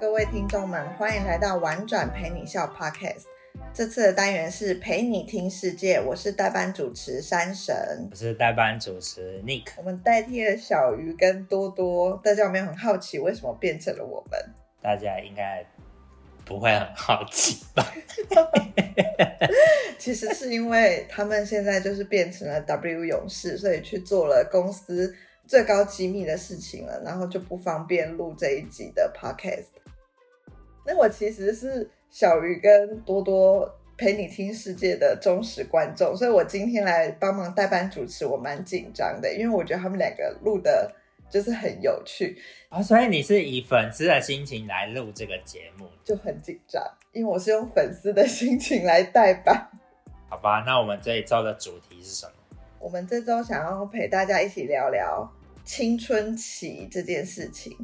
各位听众们，欢迎来到玩转陪你笑 Podcast。这次的单元是陪你听世界，我是代班主持山神，我是代班主持 Nick。我们代替了小鱼跟多多，大家有没有很好奇为什么变成了我们？大家应该不会很好奇吧？其实是因为他们现在就是变成了 W 勇士，所以去做了公司最高机密的事情了，然后就不方便录这一集的 Podcast。那我其实是。小鱼跟多多陪你听世界的忠实观众，所以我今天来帮忙代班主持，我蛮紧张的，因为我觉得他们两个录的就是很有趣啊、哦，所以你是以粉丝的心情来录这个节目，就很紧张，因为我是用粉丝的心情来代班。好吧，那我们这一周的主题是什么？我们这周想要陪大家一起聊聊青春期这件事情。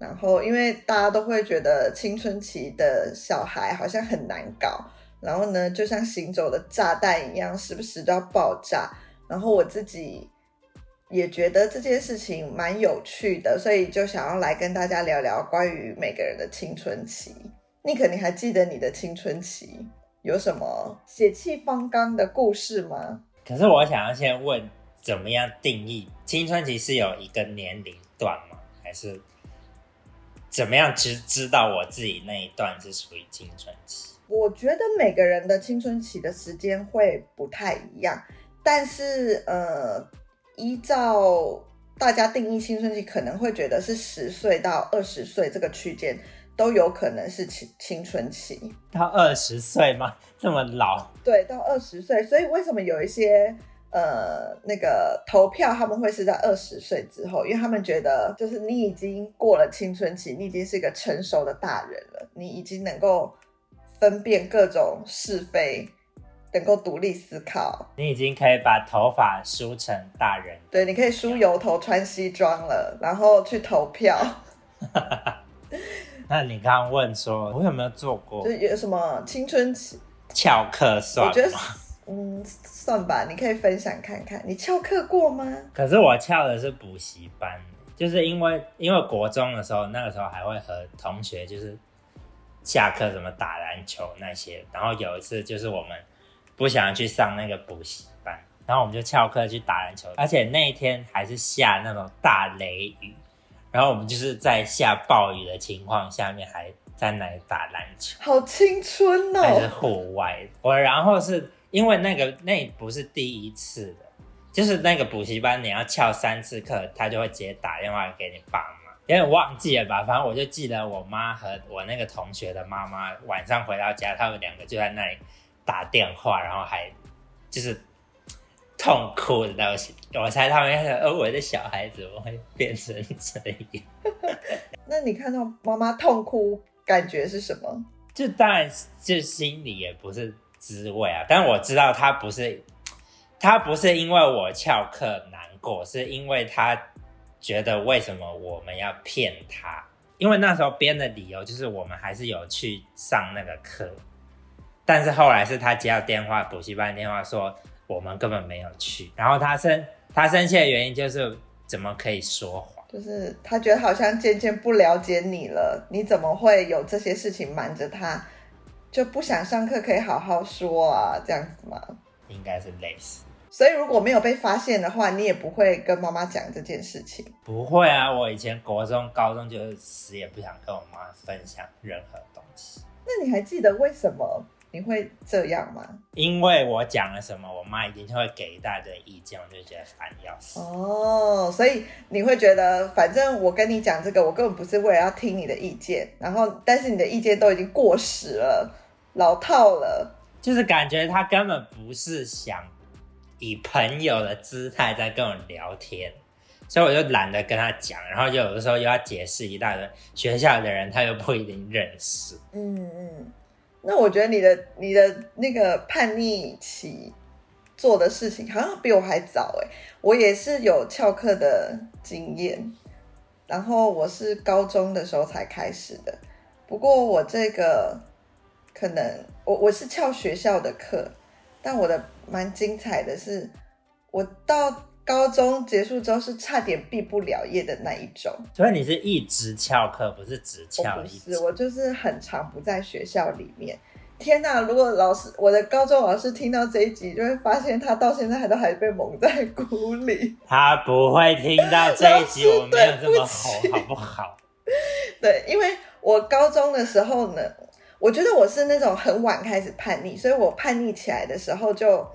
然后，因为大家都会觉得青春期的小孩好像很难搞，然后呢，就像行走的炸弹一样，时不时都要爆炸。然后我自己也觉得这件事情蛮有趣的，所以就想要来跟大家聊聊关于每个人的青春期。尼克，你还记得你的青春期有什么血气方刚的故事吗？可是我想要先问，怎么样定义青春期是有一个年龄段吗？还是？怎么样知知道我自己那一段是属于青春期？我觉得每个人的青春期的时间会不太一样，但是呃，依照大家定义青春期，可能会觉得是十岁到二十岁这个区间都有可能是青青春期。到二十岁吗？这么老？对，到二十岁。所以为什么有一些？呃，那个投票他们会是在二十岁之后，因为他们觉得就是你已经过了青春期，你已经是一个成熟的大人了，你已经能够分辨各种是非，能够独立思考，你已经可以把头发梳成大人，对，你可以梳油头、穿西装了，然后去投票。那你刚刚问说，我有没有做过？就有什么青春期巧克算？我觉得嗯，算吧，你可以分享看看，你翘课过吗？可是我翘的是补习班，就是因为因为国中的时候，那个时候还会和同学就是下课什么打篮球那些，然后有一次就是我们不想去上那个补习班，然后我们就翘课去打篮球，而且那一天还是下那种大雷雨，然后我们就是在下暴雨的情况下面还在那里打篮球，好青春哦，还是户外，我然后是。因为那个那不是第一次的，就是那个补习班，你要翘三次课，他就会直接打电话给你爸妈。有点忘记了吧？反正我就记得我妈和我那个同学的妈妈晚上回到家，他们两个就在那里打电话，然后还就是痛哭的东西。我猜他们想，呃，我的小孩子怎么会变成这样？那你看到妈妈痛哭，感觉是什么？就当然就心里也不是。滋味啊！但我知道他不是，他不是因为我翘课难过，是因为他觉得为什么我们要骗他？因为那时候编的理由就是我们还是有去上那个课，但是后来是他接到电话，补习班电话说我们根本没有去，然后他生他生气的原因就是怎么可以说谎？就是他觉得好像渐渐不了解你了，你怎么会有这些事情瞒着他？就不想上课，可以好好说啊，这样子吗？应该是类似。所以如果没有被发现的话，你也不会跟妈妈讲这件事情。不会啊，我以前国中、高中就是死也不想跟我妈分享任何东西。那你还记得为什么你会这样吗？因为我讲了什么，我妈一定会给一大堆意见，我就觉得烦要死。哦，所以你会觉得，反正我跟你讲这个，我根本不是为了要听你的意见，然后但是你的意见都已经过时了。老套了，就是感觉他根本不是想以朋友的姿态在跟我聊天，所以我就懒得跟他讲，然后就有的时候又要解释一大堆，学校的人他又不一定认识。嗯嗯，那我觉得你的你的那个叛逆期做的事情好像比我还早诶，我也是有翘课的经验，然后我是高中的时候才开始的，不过我这个。可能我我是翘学校的课，但我的蛮精彩的是，我到高中结束之后是差点毕不了业的那一种。所以你是一直翘课，不是只翘一次？我就是很常不在学校里面。天哪！如果老师，我的高中老师听到这一集，就会发现他到现在还都还被蒙在鼓里。他不会听到这一集，我没有这么好，好不好？对，因为我高中的时候呢，我觉得我是那种很晚开始叛逆，所以我叛逆起来的时候就就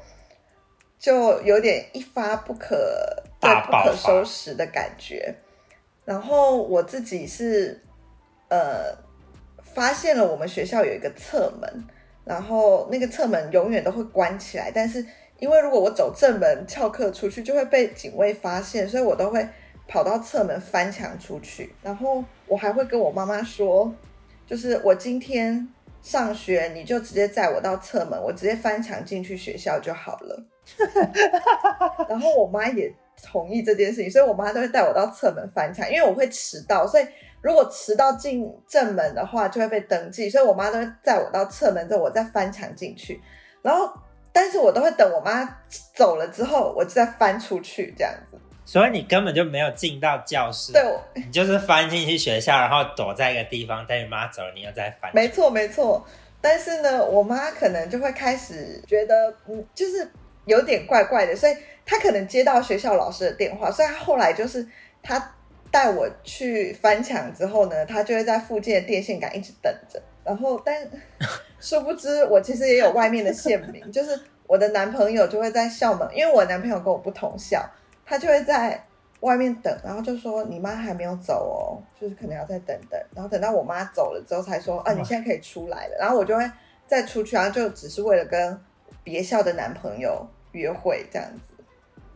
有点一发不可大不可收拾的感觉。然后我自己是呃发现了我们学校有一个侧门。然后那个侧门永远都会关起来，但是因为如果我走正门翘课出去，就会被警卫发现，所以我都会跑到侧门翻墙出去。然后我还会跟我妈妈说，就是我今天上学，你就直接载我到侧门，我直接翻墙进去学校就好了。然后我妈也同意这件事情，所以我妈都会带我到侧门翻墙，因为我会迟到，所以。如果迟到进正门的话，就会被登记，所以我妈都会带我到侧门之后，我再翻墙进去。然后，但是我都会等我妈走了之后，我就再翻出去这样子。所以你根本就没有进到教室，对，你就是翻进去学校，然后躲在一个地方，等你妈走了，你又再翻。没错，没错。但是呢，我妈可能就会开始觉得，嗯，就是有点怪怪的，所以他可能接到学校老师的电话，所以他后来就是他。带我去翻墙之后呢，他就会在附近的电线杆一直等着。然后，但 殊不知我其实也有外面的线民，就是我的男朋友就会在校门，因为我男朋友跟我不同校，他就会在外面等，然后就说你妈还没有走哦，就是可能要再等等。然后等到我妈走了之后才说啊，你现在可以出来了。然后我就会再出去，然后就只是为了跟别校的男朋友约会这样子。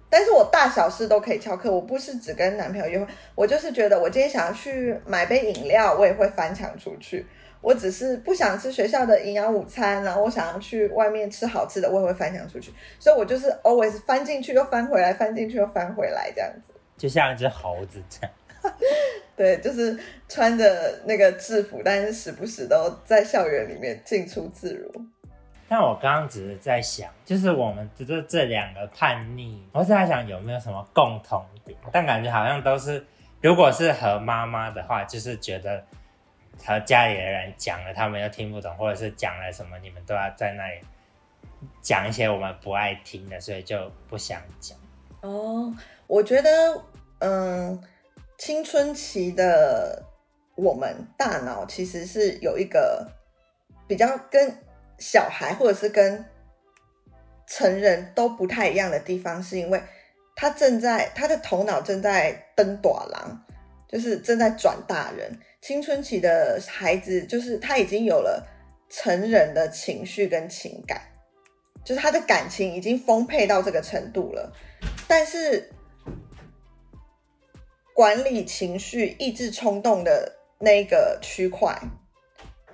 但是我大小事都可以翘课，我不是只跟男朋友约会，我就是觉得我今天想要去买杯饮料，我也会翻墙出去。我只是不想吃学校的营养午餐，然后我想要去外面吃好吃的，我也会翻墙出去。所以我就是 always 翻进去又翻回来，翻进去又翻回来这样子，就像一只猴子这样。对，就是穿着那个制服，但是时不时都在校园里面进出自如。但我刚刚只是在想，就是我们这这两个叛逆，我是在想有没有什么共同点，但感觉好像都是，如果是和妈妈的话，就是觉得和家里的人讲了，他们又听不懂，或者是讲了什么，你们都要在那里讲一些我们不爱听的，所以就不想讲。哦，我觉得，嗯，青春期的我们大脑其实是有一个比较跟。小孩或者是跟成人都不太一样的地方，是因为他正在他的头脑正在登短廊，就是正在转大人。青春期的孩子就是他已经有了成人的情绪跟情感，就是他的感情已经丰沛到这个程度了。但是管理情绪、抑制冲动的那个区块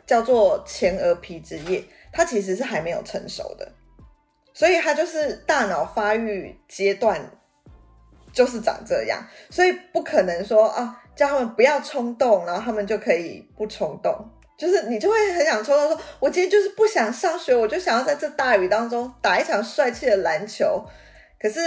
叫做前额皮质叶。他其实是还没有成熟的，所以他就是大脑发育阶段就是长这样，所以不可能说啊，叫他们不要冲动，然后他们就可以不冲动。就是你就会很想冲动说，说我今天就是不想上学，我就想要在这大雨当中打一场帅气的篮球。可是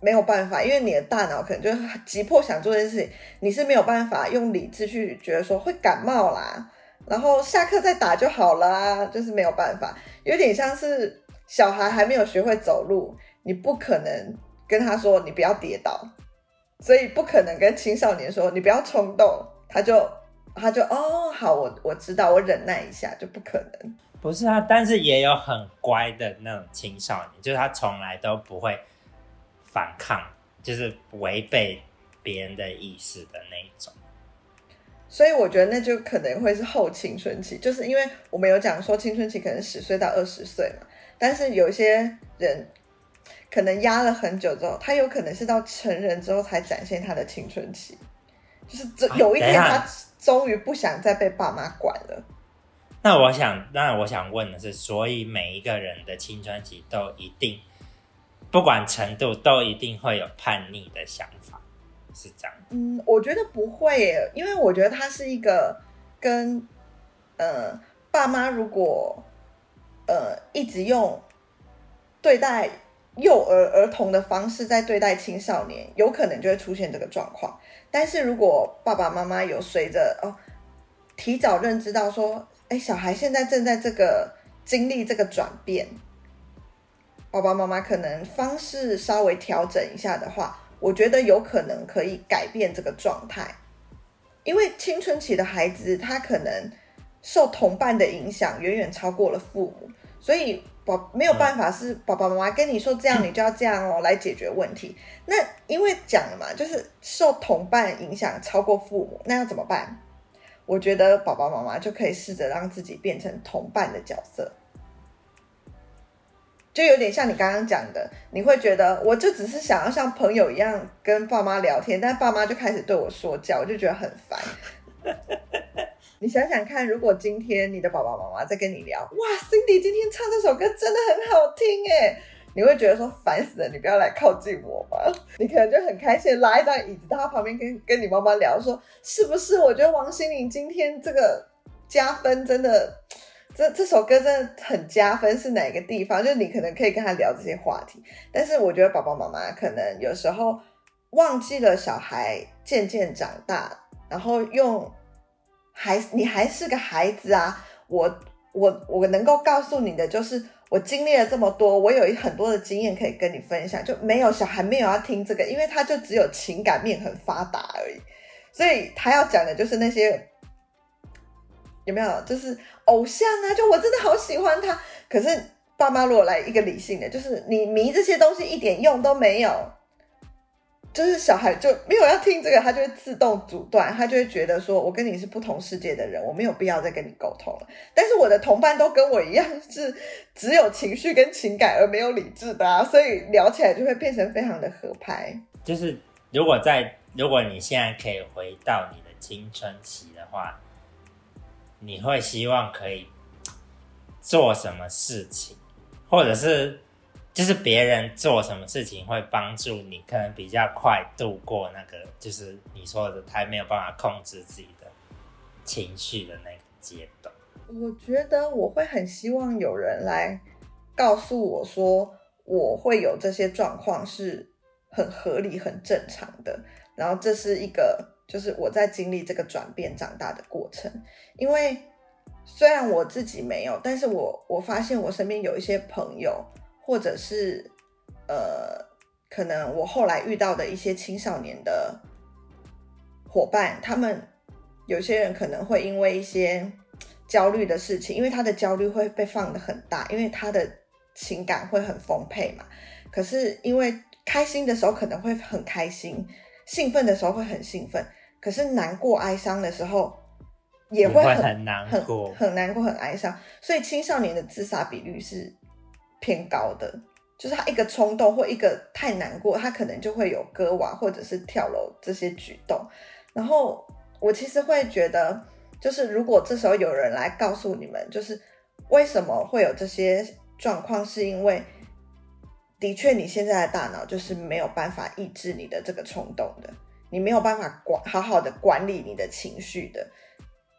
没有办法，因为你的大脑可能就急迫想做这件事情，你是没有办法用理智去觉得说会感冒啦。然后下课再打就好了，就是没有办法，有点像是小孩还没有学会走路，你不可能跟他说你不要跌倒，所以不可能跟青少年说你不要冲动，他就他就哦好，我我知道，我忍耐一下，就不可能。不是啊，但是也有很乖的那种青少年，就是他从来都不会反抗，就是违背别人的意思的那种。所以我觉得那就可能会是后青春期，就是因为我们有讲说青春期可能十岁到二十岁嘛，但是有些人可能压了很久之后，他有可能是到成人之后才展现他的青春期，就是这有一天他终于不想再被爸妈管了。那我想，那我想问的是，所以每一个人的青春期都一定，不管程度，都一定会有叛逆的想法。是这样，嗯，我觉得不会，因为我觉得他是一个跟呃爸妈如果呃一直用对待幼儿儿童的方式在对待青少年，有可能就会出现这个状况。但是如果爸爸妈妈有随着哦，提早认知到说，哎，小孩现在正在这个经历这个转变，爸爸妈妈可能方式稍微调整一下的话，我觉得有可能可以改变这个状态。因为青春期的孩子，他可能受同伴的影响远远超过了父母，所以宝没有办法是爸爸妈妈跟你说这样，你就要这样哦来解决问题。那因为讲了嘛，就是受同伴影响超过父母，那要怎么办？我觉得爸爸妈妈就可以试着让自己变成同伴的角色。就有点像你刚刚讲的，你会觉得我就只是想要像朋友一样跟爸妈聊天，但爸妈就开始对我说教，我就觉得很烦。你想想看，如果今天你的爸爸妈妈在跟你聊，哇，Cindy 今天唱这首歌真的很好听哎，你会觉得说烦死了，你不要来靠近我吧？你可能就很开心，拉一张椅子到他旁边跟跟你妈妈聊，说是不是？我觉得王心凌今天这个加分真的。这这首歌真的很加分，是哪个地方？就是你可能可以跟他聊这些话题，但是我觉得爸爸妈妈可能有时候忘记了小孩渐渐长大，然后用还你还是个孩子啊，我我我能够告诉你的就是我经历了这么多，我有很多的经验可以跟你分享，就没有小孩没有要听这个，因为他就只有情感面很发达而已，所以他要讲的就是那些。有没有就是偶像啊？就我真的好喜欢他。可是爸妈如果来一个理性的，就是你迷这些东西一点用都没有，就是小孩就没有要听这个，他就会自动阻断，他就会觉得说，我跟你是不同世界的人，我没有必要再跟你沟通了。但是我的同伴都跟我一样是 只有情绪跟情感而没有理智的啊，所以聊起来就会变成非常的合拍。就是如果在如果你现在可以回到你的青春期的话。你会希望可以做什么事情，或者是就是别人做什么事情会帮助你，可能比较快度过那个就是你说的他没有办法控制自己的情绪的那个阶段。我觉得我会很希望有人来告诉我说，我会有这些状况是很合理、很正常的，然后这是一个。就是我在经历这个转变长大的过程，因为虽然我自己没有，但是我我发现我身边有一些朋友，或者是呃，可能我后来遇到的一些青少年的伙伴，他们有些人可能会因为一些焦虑的事情，因为他的焦虑会被放得很大，因为他的情感会很丰沛嘛，可是因为开心的时候可能会很开心。兴奋的时候会很兴奋，可是难过、哀伤的时候也会很，难过，很，很难过、很哀伤。所以青少年的自杀比率是偏高的，就是他一个冲动或一个太难过，他可能就会有割腕或者是跳楼这些举动。然后我其实会觉得，就是如果这时候有人来告诉你们，就是为什么会有这些状况，是因为。的确，你现在的大脑就是没有办法抑制你的这个冲动的，你没有办法管好好的管理你的情绪的。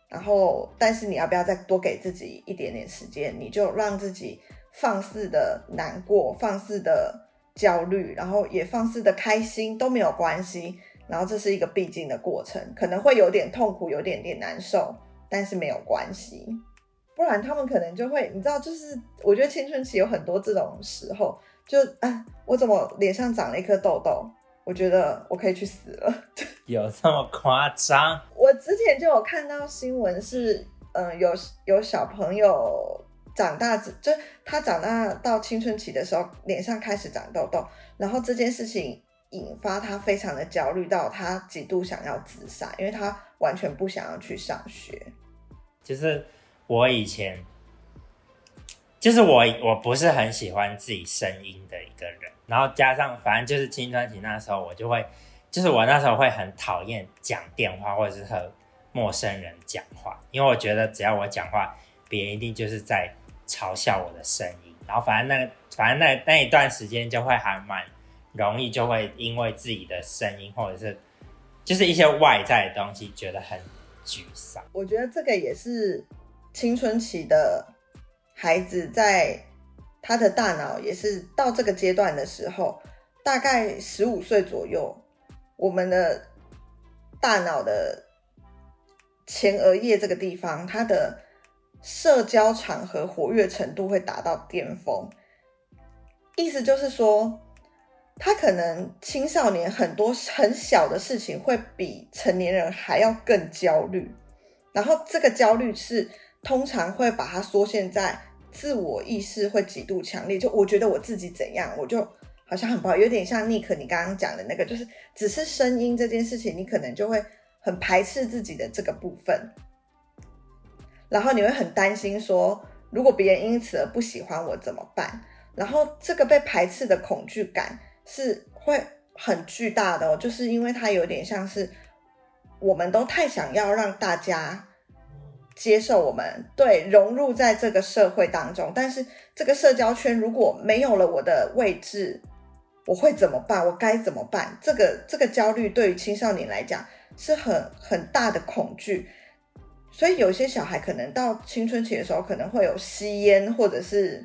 然后，但是你要不要再多给自己一点点时间？你就让自己放肆的难过，放肆的焦虑，然后也放肆的开心都没有关系。然后这是一个必经的过程，可能会有点痛苦，有点点难受，但是没有关系。不然他们可能就会，你知道，就是我觉得青春期有很多这种时候。就啊，我怎么脸上长了一颗痘痘？我觉得我可以去死了。有这么夸张？我之前就有看到新闻，是嗯，有有小朋友长大，就他长大到青春期的时候，脸上开始长痘痘，然后这件事情引发他非常的焦虑，到他几度想要自杀，因为他完全不想要去上学。就是我以前。就是我，我不是很喜欢自己声音的一个人，然后加上反正就是青春期那时候，我就会，就是我那时候会很讨厌讲电话或者是和陌生人讲话，因为我觉得只要我讲话，别人一定就是在嘲笑我的声音，然后反正那，反正那那一段时间就会还蛮容易，就会因为自己的声音或者是就是一些外在的东西觉得很沮丧。我觉得这个也是青春期的。孩子在他的大脑也是到这个阶段的时候，大概十五岁左右，我们的大脑的前额叶这个地方，它的社交场合活跃程度会达到巅峰。意思就是说，他可能青少年很多很小的事情会比成年人还要更焦虑，然后这个焦虑是通常会把它缩限在。自我意识会极度强烈，就我觉得我自己怎样，我就好像很不好，有点像 nik 你刚刚讲的那个，就是只是声音这件事情，你可能就会很排斥自己的这个部分，然后你会很担心说，如果别人因此而不喜欢我怎么办？然后这个被排斥的恐惧感是会很巨大的哦，就是因为它有点像是我们都太想要让大家。接受我们，对，融入在这个社会当中，但是这个社交圈如果没有了我的位置，我会怎么办？我该怎么办？这个这个焦虑对于青少年来讲是很很大的恐惧，所以有些小孩可能到青春期的时候，可能会有吸烟，或者是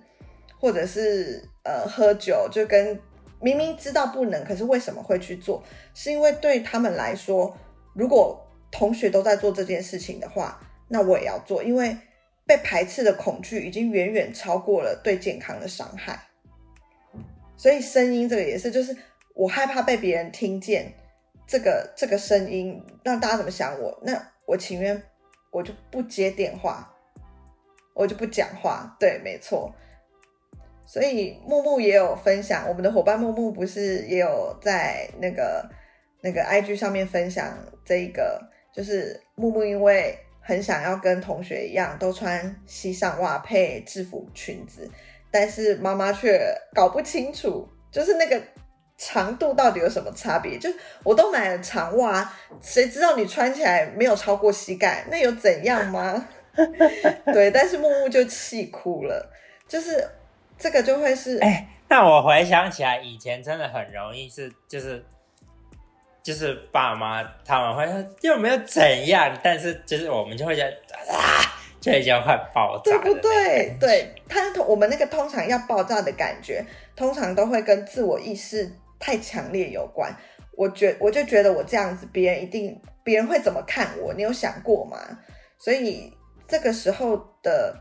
或者是呃喝酒，就跟明明知道不能，可是为什么会去做？是因为对他们来说，如果同学都在做这件事情的话。那我也要做，因为被排斥的恐惧已经远远超过了对健康的伤害。所以声音这个也是，就是我害怕被别人听见这个这个声音，让大家怎么想我，那我情愿我就不接电话，我就不讲话。对，没错。所以木木也有分享，我们的伙伴木木不是也有在那个那个 IG 上面分享这一个，就是木木因为。很想要跟同学一样，都穿西上袜配制服裙子，但是妈妈却搞不清楚，就是那个长度到底有什么差别？就我都买了长袜，谁知道你穿起来没有超过膝盖，那有怎样吗？对，但是木木就气哭了，就是这个就会是，哎，那我回想起来，以前真的很容易是，就是。就是爸妈他们会说又没有怎样，但是就是我们就会觉得啊，就已经快爆炸，对不对？对，他我们那个通常要爆炸的感觉，通常都会跟自我意识太强烈有关。我觉我就觉得我这样子，别人一定别人会怎么看我？你有想过吗？所以这个时候的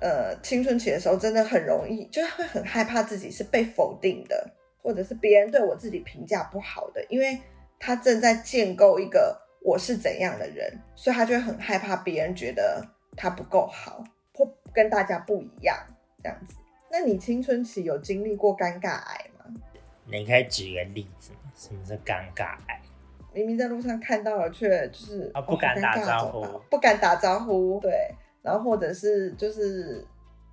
呃青春期的时候，真的很容易，就会很害怕自己是被否定的，或者是别人对我自己评价不好的，因为。他正在建构一个我是怎样的人，所以他就会很害怕别人觉得他不够好，或跟大家不一样这样子。那你青春期有经历过尴尬癌吗？你可以举个例子，什么是尴尬癌？明明在路上看到了，却就是啊、哦、不敢打招呼，不敢打招呼，对，然后或者是就是。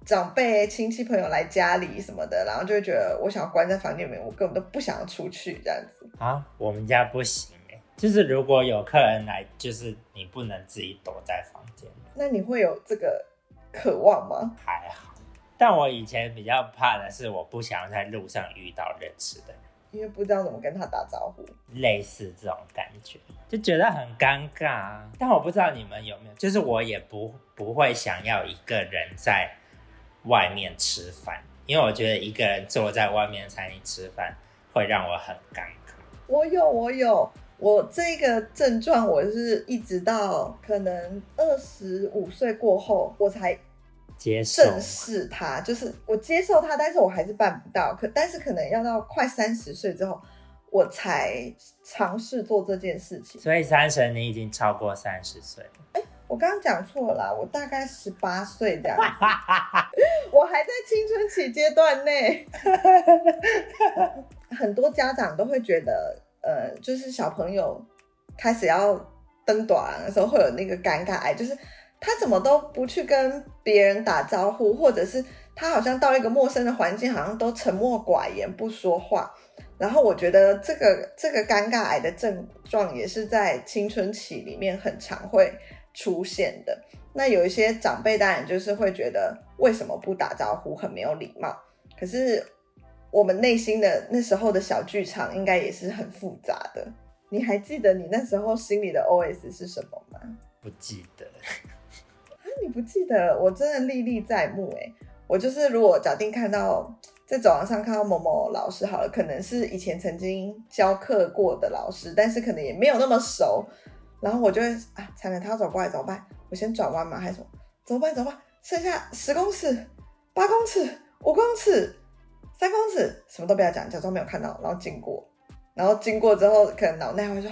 长辈、亲戚、朋友来家里什么的，然后就会觉得我想要关在房间里面，我根本都不想要出去这样子。啊，我们家不行哎，就是如果有客人来，就是你不能自己躲在房间。那你会有这个渴望吗？还好，但我以前比较怕的是，我不想在路上遇到认识的人，因为不知道怎么跟他打招呼，类似这种感觉，就觉得很尴尬啊。但我不知道你们有没有，就是我也不不会想要一个人在。外面吃饭，因为我觉得一个人坐在外面餐厅吃饭会让我很尴尬。我有，我有，我这个症状，我是一直到可能二十五岁过后，我才接受正视它。就是我接受它，但是我还是办不到。可但是可能要到快三十岁之后，我才尝试做这件事情。所以三神，你已经超过三十岁了。我刚刚讲错了，我大概十八岁这样，我还在青春期阶段内。很多家长都会觉得，呃，就是小朋友开始要登短的时候，会有那个尴尬癌，就是他怎么都不去跟别人打招呼，或者是他好像到一个陌生的环境，好像都沉默寡言不说话。然后我觉得这个这个尴尬癌的症状也是在青春期里面很常会。出现的。那有一些长辈当然就是会觉得为什么不打招呼，很没有礼貌。可是我们内心的那时候的小剧场应该也是很复杂的。你还记得你那时候心里的 OS 是什么吗？不记得。啊，你不记得？我真的历历在目。诶，我就是如果假定看到在走廊上看到某某老师好了，可能是以前曾经教课过的老师，但是可能也没有那么熟，然后我就会啊，惨了，他要走过来怎么办？我先转弯嘛？还是什么？走吧，走吧，剩下十公尺、八公尺、五公尺、三公尺，什么都不要讲，假装没有看到，然后经过，然后经过之后，可能脑内会说，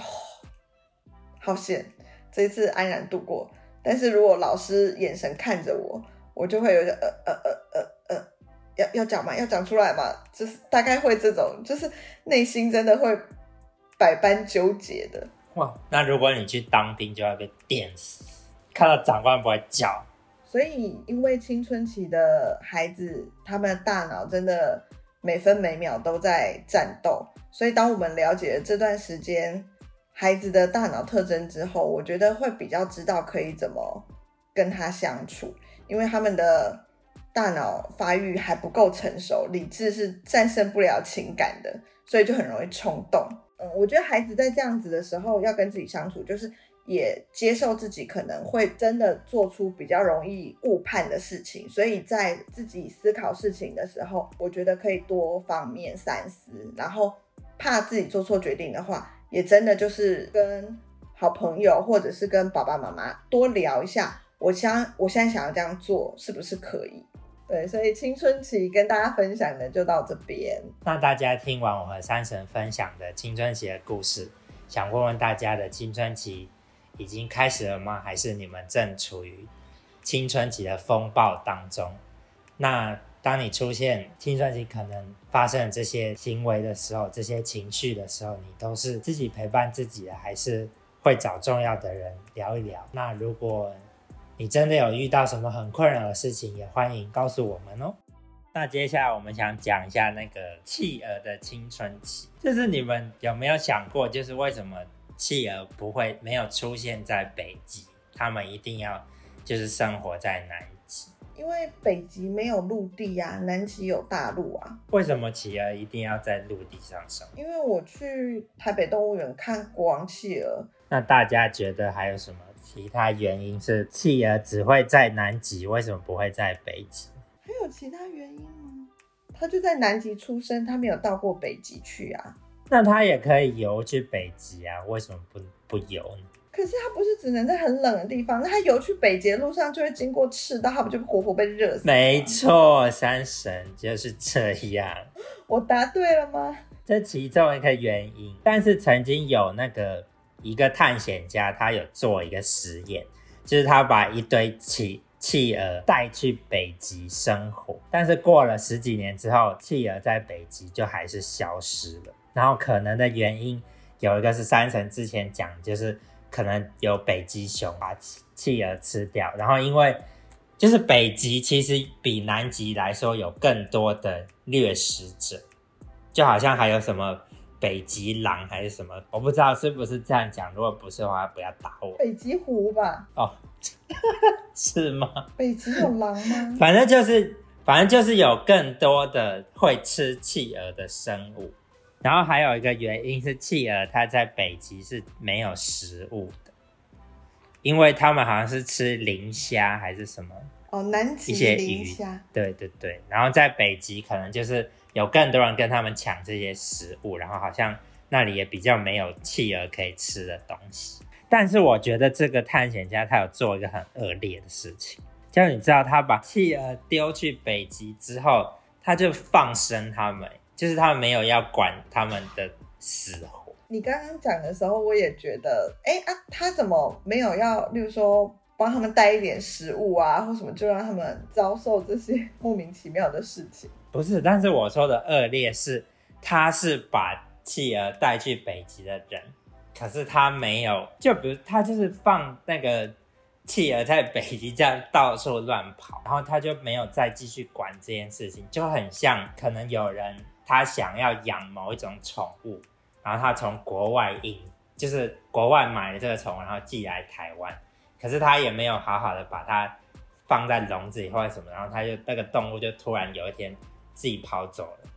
好险，这一次安然度过。但是如果老师眼神看着我，我就会有点呃呃呃呃呃，要要讲嘛，要讲出来嘛，就是大概会这种，就是内心真的会百般纠结的。哇，那如果你去当兵，就要被电死，看到长官不会叫。所以，因为青春期的孩子，他们的大脑真的每分每秒都在战斗，所以当我们了解了这段时间。孩子的大脑特征之后，我觉得会比较知道可以怎么跟他相处，因为他们的大脑发育还不够成熟，理智是战胜不了情感的，所以就很容易冲动。嗯，我觉得孩子在这样子的时候要跟自己相处，就是也接受自己可能会真的做出比较容易误判的事情，所以在自己思考事情的时候，我觉得可以多方面三思，然后怕自己做错决定的话。也真的就是跟好朋友，或者是跟爸爸妈妈多聊一下，我想我现在想要这样做，是不是可以？对，所以青春期跟大家分享的就到这边。那大家听完我和山神分享的青春期的故事，想问问大家的青春期已经开始了吗？还是你们正处于青春期的风暴当中？那当你出现青春期可能发生这些行为的时候，这些情绪的时候，你都是自己陪伴自己的，还是会找重要的人聊一聊？那如果你真的有遇到什么很困扰的事情，也欢迎告诉我们哦。那接下来我们想讲一下那个企鹅的青春期，就是你们有没有想过，就是为什么企鹅不会没有出现在北极，他们一定要就是生活在南极？因为北极没有陆地、啊，南极有大陆啊。为什么企鹅一定要在陆地上生？因为我去台北动物园看国王企鹅。那大家觉得还有什么其他原因是企鹅只会在南极，为什么不会在北极？还有其他原因吗？它就在南极出生，它没有到过北极去啊。那它也可以游去北极啊，为什么不不游呢？可是它不是只能在很冷的地方？那它游去北极的路上就会经过赤道，它不就活活被热死？没错，山神就是这样。我答对了吗？这其中一个原因。但是曾经有那个一个探险家，他有做一个实验，就是他把一堆企企鹅带去北极生活，但是过了十几年之后，企鹅在北极就还是消失了。然后可能的原因有一个是山神之前讲，就是。可能有北极熊把企企鹅吃掉，然后因为就是北极其实比南极来说有更多的掠食者，就好像还有什么北极狼还是什么，我不知道是不是这样讲，如果不是的话不要打我。北极狐吧？哦，是吗？北极有狼吗？反正就是，反正就是有更多的会吃企鹅的生物。然后还有一个原因是，企鹅它在北极是没有食物的，因为他们好像是吃磷虾还是什么哦，南极一些鱼，对对对。然后在北极可能就是有更多人跟他们抢这些食物，然后好像那里也比较没有企鹅可以吃的东西。但是我觉得这个探险家他有做一个很恶劣的事情，就你知道，他把企鹅丢去北极之后，他就放生他们。就是他们没有要管他们的死活。你刚刚讲的时候，我也觉得，哎、啊，他怎么没有要，例如说帮他们带一点食物啊，或什么，就让他们遭受这些 莫名其妙的事情？不是，但是我说的恶劣是，他是把企鹅带去北极的人，可是他没有，就比如他就是放那个。企鹅在北极这样到处乱跑，然后他就没有再继续管这件事情，就很像可能有人他想要养某一种宠物，然后他从国外引，就是国外买了这个宠物，然后寄来台湾，可是他也没有好好的把它放在笼子里或者什么，然后他就那个动物就突然有一天自己跑走了，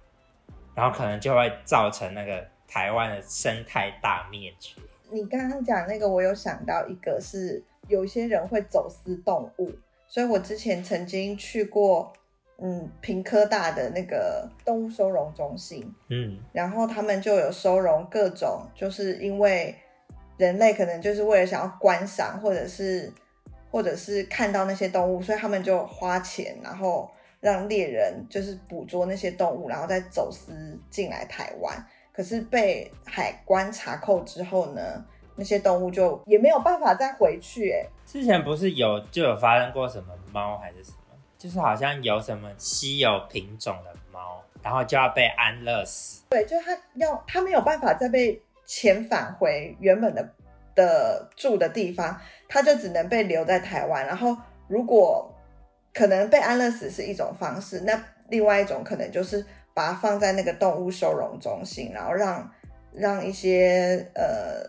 然后可能就会造成那个台湾的生态大灭绝。你刚刚讲那个，我有想到一个是。有些人会走私动物，所以我之前曾经去过嗯，平科大的那个动物收容中心，嗯，然后他们就有收容各种，就是因为人类可能就是为了想要观赏，或者是或者是看到那些动物，所以他们就花钱，然后让猎人就是捕捉那些动物，然后再走私进来台湾。可是被海关查扣之后呢，那些动物就也没有办法再回去。哎，之前不是有就有发生过什么猫还是什么？就是好像有什么稀有品种的猫，然后就要被安乐死。对，就是它要它没有办法再被遣返回原本的的住的地方，它就只能被留在台湾。然后如果可能被安乐死是一种方式，那另外一种可能就是把它放在那个动物收容中心，然后让让一些呃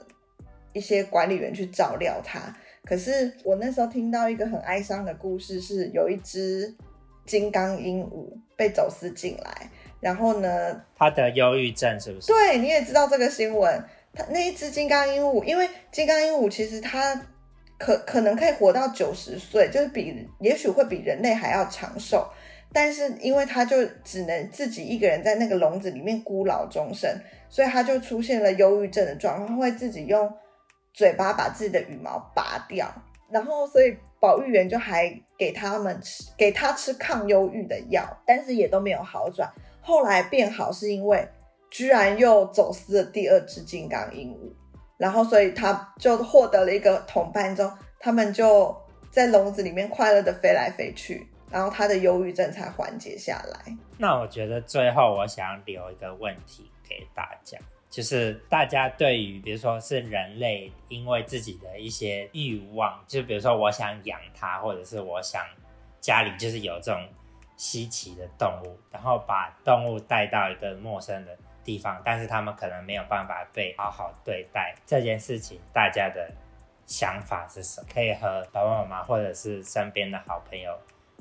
一些管理员去照料它。可是我那时候听到一个很哀伤的故事，是有一只金刚鹦鹉被走私进来，然后呢，他得忧郁症是不是？对，你也知道这个新闻。他那一只金刚鹦鹉，因为金刚鹦鹉其实它可可能可以活到九十岁，就是比也许会比人类还要长寿，但是因为它就只能自己一个人在那个笼子里面孤老终生，所以它就出现了忧郁症的状况，它会自己用。嘴巴把自己的羽毛拔掉，然后所以保育员就还给他们吃，给他吃抗忧郁的药，但是也都没有好转。后来变好是因为居然又走私了第二只金刚鹦鹉，然后所以他就获得了一个同伴之后，他们就在笼子里面快乐的飞来飞去，然后他的忧郁症才缓解下来。那我觉得最后我想留一个问题给大家。就是大家对于，比如说是人类，因为自己的一些欲望，就比如说我想养它，或者是我想家里就是有这种稀奇的动物，然后把动物带到一个陌生的地方，但是他们可能没有办法被好好对待。这件事情，大家的想法是什么？可以和爸爸妈妈或者是身边的好朋友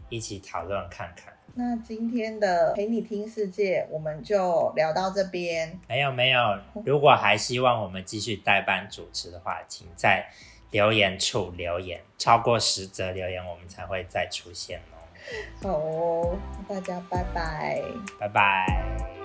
一起讨论看看。那今天的陪你听世界，我们就聊到这边。没有没有，如果还希望我们继续代班主持的话，请在留言处留言，超过十则留言，我们才会再出现哦。好哦，大家拜拜，拜拜。